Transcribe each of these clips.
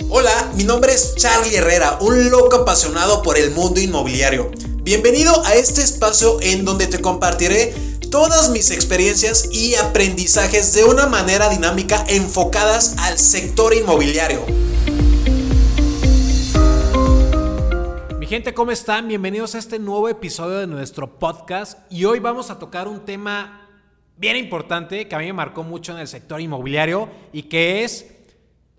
Hola, mi nombre es Charlie Herrera, un loco apasionado por el mundo inmobiliario. Bienvenido a este espacio en donde te compartiré todas mis experiencias y aprendizajes de una manera dinámica enfocadas al sector inmobiliario. Mi gente, ¿cómo están? Bienvenidos a este nuevo episodio de nuestro podcast y hoy vamos a tocar un tema bien importante que a mí me marcó mucho en el sector inmobiliario y que es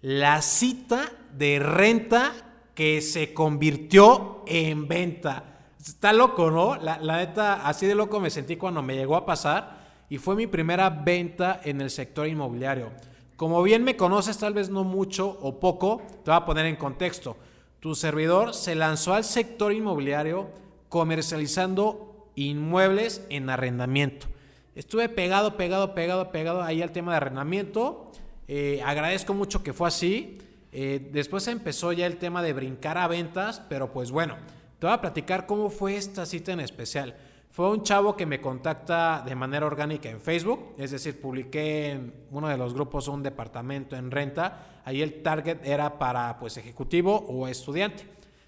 la cita de renta que se convirtió en venta. Está loco, ¿no? La, neta, así de loco me sentí cuando me llegó a pasar y fue mi primera venta en el sector inmobiliario. Como bien me conoces, tal vez no mucho o poco, te voy a poner en contexto. Tu servidor se lanzó al sector inmobiliario comercializando inmuebles en arrendamiento. Estuve pegado, pegado, pegado, pegado ahí al tema de arrendamiento. Eh, agradezco mucho que fue así. Eh, después empezó ya el tema de brincar a ventas, pero pues bueno, te voy a platicar cómo fue esta cita en especial. Fue un chavo que me contacta de manera orgánica en Facebook, es decir, publiqué en uno de los grupos un departamento en renta. Ahí el target era para pues ejecutivo o estudiante.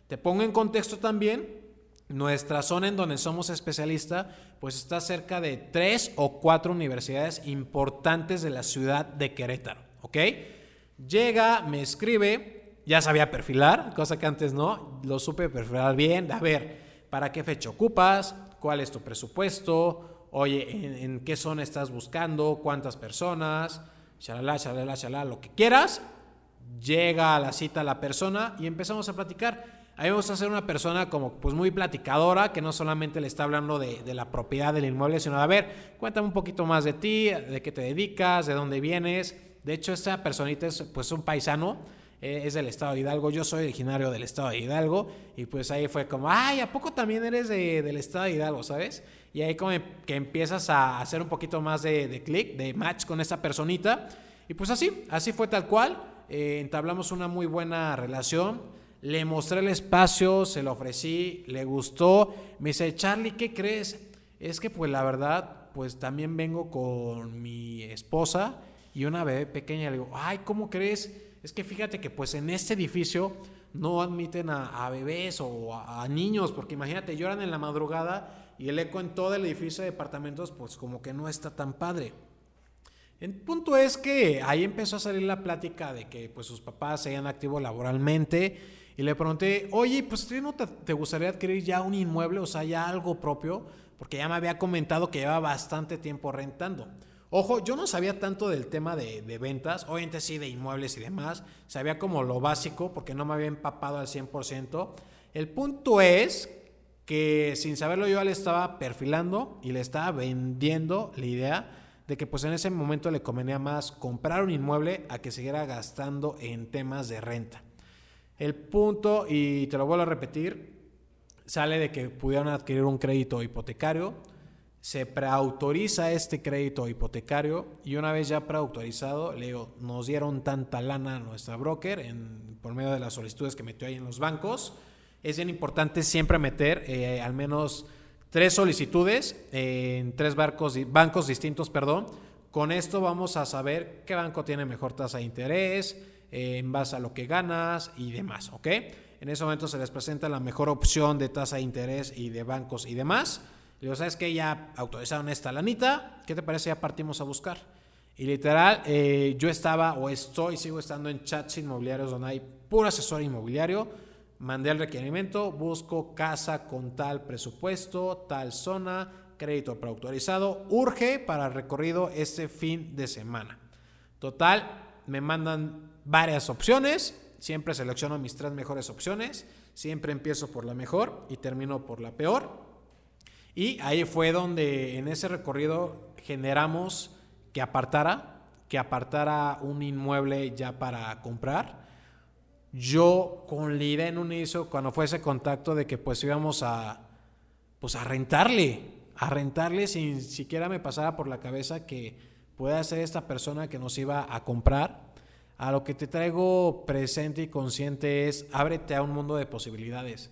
Te pongo en contexto también, nuestra zona en donde somos especialistas pues está cerca de tres o cuatro universidades importantes de la ciudad de Querétaro, Llega, me escribe, ya sabía perfilar, cosa que antes no, lo supe perfilar bien, a ver, ¿para qué fecha ocupas? ¿Cuál es tu presupuesto? Oye, ¿en, qué zona estás buscando? ¿Cuántas personas? Shalala, shalala, shalala, lo que quieras. Llega a la cita la persona y empezamos a platicar. A mí me gusta ser una persona como pues muy platicadora, que no solamente le está hablando de, de, la propiedad del inmueble, sino a ver, cuéntame un poquito más de ti, de qué te dedicas, de dónde vienes, de hecho, esta personita es pues un paisano, eh, es del estado de Hidalgo, yo soy originario del estado de Hidalgo, y pues ahí fue como, ay, ¿a poco también eres del estado de Hidalgo, sabes? Y ahí como que empiezas a hacer un poquito más de, de clic, de match con esta personita, y pues así, así fue tal cual, eh, entablamos una muy buena relación, le mostré el espacio, se lo ofrecí, le gustó, me dice, Charlie, ¿qué crees? Es que pues la verdad, pues también vengo con mi esposa, y una bebé pequeña. Le digo, ay, ¿cómo crees? Es que fíjate que pues en este edificio no admiten a, bebés o a, niños, porque imagínate, lloran en la madrugada y el eco en todo el edificio de departamentos pues como que no está tan padre. El punto es que ahí empezó a salir la plática de que pues sus papás se hayan activo laboralmente y le pregunté, oye, pues ¿no te, te, gustaría adquirir ya un inmueble, o sea, ya algo propio? Porque ya me había comentado que lleva bastante tiempo rentando. Ojo, yo no sabía tanto del tema de, ventas, obviamente sí de inmuebles y demás, sabía como lo básico porque no me había empapado al 100%. El punto es que sin saberlo yo le estaba perfilando y le estaba vendiendo la idea de que pues en ese momento le convenía más comprar un inmueble a que siguiera gastando en temas de renta. El punto, y te lo vuelvo a repetir, sale de que pudieran adquirir un crédito hipotecario, se preautoriza este crédito hipotecario y una vez ya preautorizado, le digo, nos dieron tanta lana a nuestra broker por medio de las solicitudes que metió ahí en los bancos. Es bien importante siempre meter eh, al menos tres solicitudes en tres barcos, bancos distintos, perdón. Con esto vamos a saber qué banco tiene mejor tasa de interés, eh, en base a lo que ganas y demás, ¿ok? En ese momento se les presenta la mejor opción de tasa de interés y de bancos y demás le digo, ¿sabes qué? Ya autorizaron esta lanita. ¿Qué te parece? Ya partimos a buscar. Y literal, eh, yo estaba o estoy, sigo estando en chats inmobiliarios donde hay puro asesor inmobiliario. Mandé el requerimiento, busco casa con tal presupuesto, tal zona, crédito preautorizado. Urge para recorrido este fin de semana. Total, me mandan varias opciones. Siempre selecciono mis tres mejores opciones. Siempre empiezo por la mejor y termino por la peor. Y ahí fue donde en ese recorrido generamos que apartara, que apartara un inmueble ya para comprar. Yo con la idea en un inicio, cuando fue ese contacto de que pues íbamos a, pues a rentarle, a rentarle sin siquiera me pasara por la cabeza que pueda ser esta persona que nos iba a comprar. A lo que te traigo presente y consciente es ábrete a un mundo de posibilidades.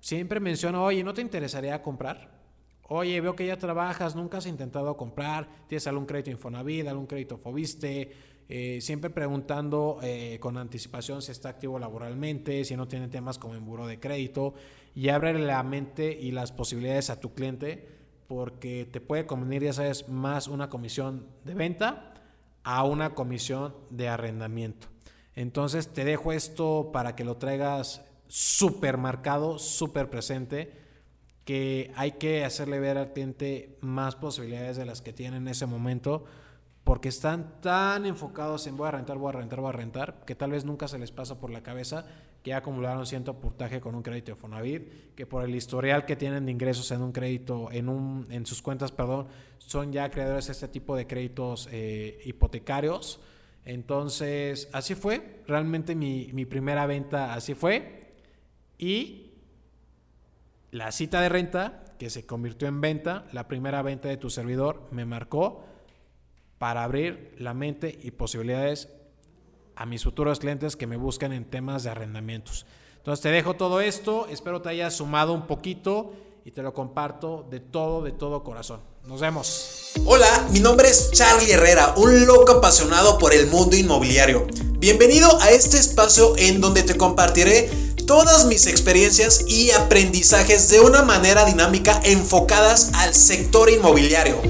Siempre menciono, oye, ¿no te interesaría comprar? Oye, veo que ya trabajas, nunca has intentado comprar, tienes algún crédito Infonavit, algún crédito Fobiste, eh, siempre preguntando eh, con anticipación si está activo laboralmente, si no tiene temas como en buro de crédito y abre la mente y las posibilidades a tu cliente porque te puede convenir, ya sabes, más una comisión de venta a una comisión de arrendamiento. Entonces te dejo esto para que lo traigas súper marcado, súper presente, que hay que hacerle ver al cliente más posibilidades de las que tiene en ese momento, porque están tan enfocados en voy a rentar, voy a rentar, voy a rentar, que tal vez nunca se les pasa por la cabeza que acumularon cierto portaje con un crédito de Fonavit, que por el historial que tienen de ingresos en un crédito, en, un, en sus cuentas, perdón, son ya creadores de este tipo de créditos eh, hipotecarios. Entonces, así fue, realmente mi, mi primera venta así fue. Y la cita de renta, que se convirtió en venta, la primera venta de tu servidor, me marcó para abrir la mente y posibilidades a mis futuros clientes que me buscan en temas de arrendamientos. Entonces te dejo todo esto, espero te haya sumado un poquito y te lo comparto de todo, de todo corazón. Nos vemos. Hola, mi nombre es Charlie Herrera, un loco apasionado por el mundo inmobiliario. Bienvenido a este espacio en donde te compartiré todas mis experiencias y aprendizajes de una manera dinámica enfocadas al sector inmobiliario